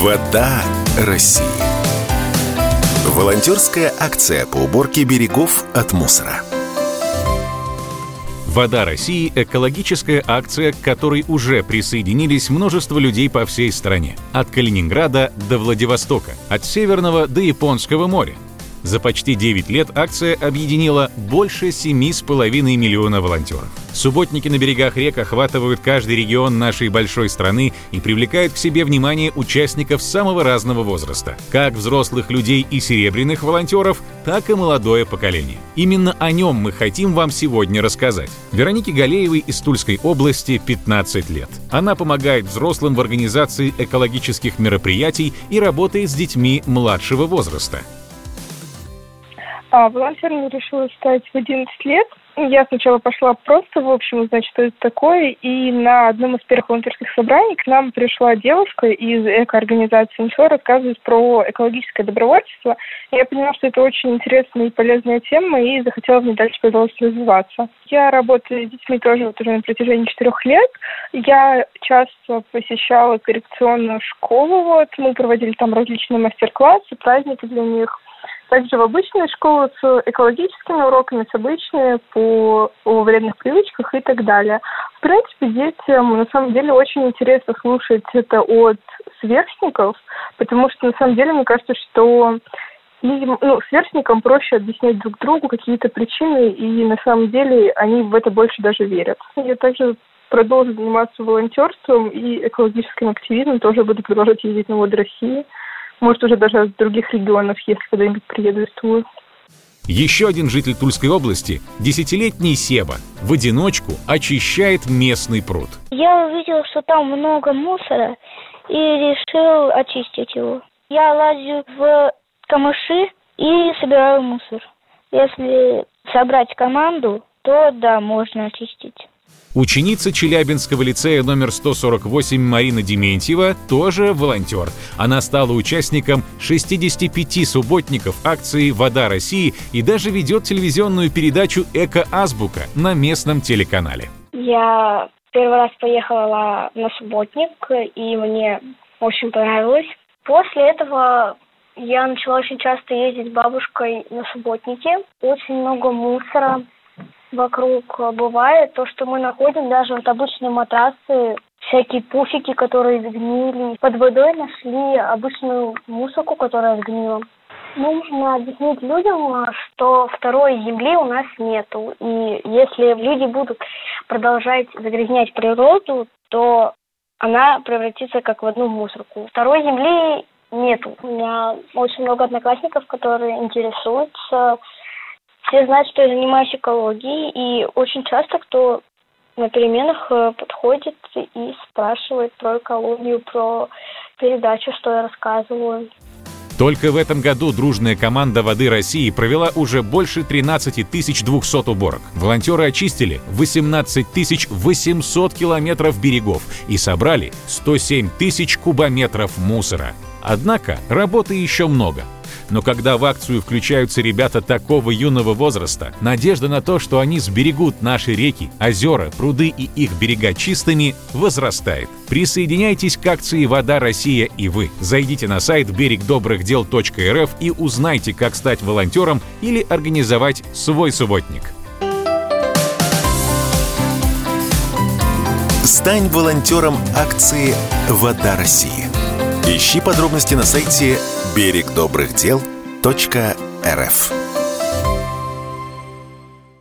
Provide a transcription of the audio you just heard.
Вода России. Волонтерская акция по уборке берегов от мусора. «Вода России» — экологическая акция, к которой уже присоединились множество людей по всей стране. От Калининграда до Владивостока, от Северного до Японского моря. За почти 9 лет акция объединила больше 7,5 миллиона волонтеров. Субботники на берегах рек охватывают каждый регион нашей большой страны и привлекают к себе внимание участников самого разного возраста, как взрослых людей и серебряных волонтеров, так и молодое поколение. Именно о нем мы хотим вам сегодня рассказать. Веронике Галеевой из Тульской области 15 лет. Она помогает взрослым в организации экологических мероприятий и работает с детьми младшего возраста. А, волонтером решила стать в 11 лет. Я сначала пошла просто, в общем, узнать, что это такое, и на одном из первых волонтерских собраний к нам пришла девушка из экоорганизации МСО рассказывать про экологическое добровольчество. Я поняла, что это очень интересная и полезная тема, и захотела в ней дальше продолжить развиваться. Я работаю с детьми тоже вот уже на протяжении четырех лет. Я часто посещала коррекционную школу, вот, мы проводили там различные мастер-классы, праздники для них – также в обычные школы с экологическими уроками, с обычными по о вредных привычках и так далее. В принципе, детям на самом деле очень интересно слушать это от сверстников, потому что на самом деле мне кажется, что людям, ну, сверстникам проще объяснять друг другу какие-то причины, и на самом деле они в это больше даже верят. Я также продолжу заниматься волонтерством и экологическим активизмом, тоже буду продолжать ездить на Воды России. Может, уже даже из других регионов, если когда-нибудь приеду из Тулы. Еще один житель Тульской области, десятилетний Себа, в одиночку очищает местный пруд. Я увидел, что там много мусора и решил очистить его. Я лазю в камыши и собираю мусор. Если собрать команду, то да, можно очистить. Ученица Челябинского лицея номер 148 Марина Дементьева тоже волонтер. Она стала участником 65 субботников акции «Вода России» и даже ведет телевизионную передачу «Эко-азбука» на местном телеканале. Я первый раз поехала на субботник, и мне очень понравилось. После этого я начала очень часто ездить с бабушкой на субботники. Очень много мусора, вокруг бывает, то, что мы находим даже вот обычные матрасы, всякие пуфики, которые сгнили. Под водой нашли обычную мусорку, которая сгнила. Нужно объяснить людям, что второй земли у нас нету. И если люди будут продолжать загрязнять природу, то она превратится как в одну мусорку. Второй земли нету. У меня очень много одноклассников, которые интересуются все знают, что я занимаюсь экологией, и очень часто кто на переменах э, подходит и спрашивает про экологию, про передачу, что я рассказываю. Только в этом году дружная команда «Воды России» провела уже больше 13 200 уборок. Волонтеры очистили 18 800 километров берегов и собрали 107 тысяч кубометров мусора. Однако работы еще много. Но когда в акцию включаются ребята такого юного возраста, надежда на то, что они сберегут наши реки, озера, пруды и их берега чистыми, возрастает. Присоединяйтесь к акции «Вода Россия» и вы. Зайдите на сайт берегдобрыхдел.рф и узнайте, как стать волонтером или организовать свой субботник. Стань волонтером акции «Вода России». Ищи подробности на сайте берегдобрыхдел.рф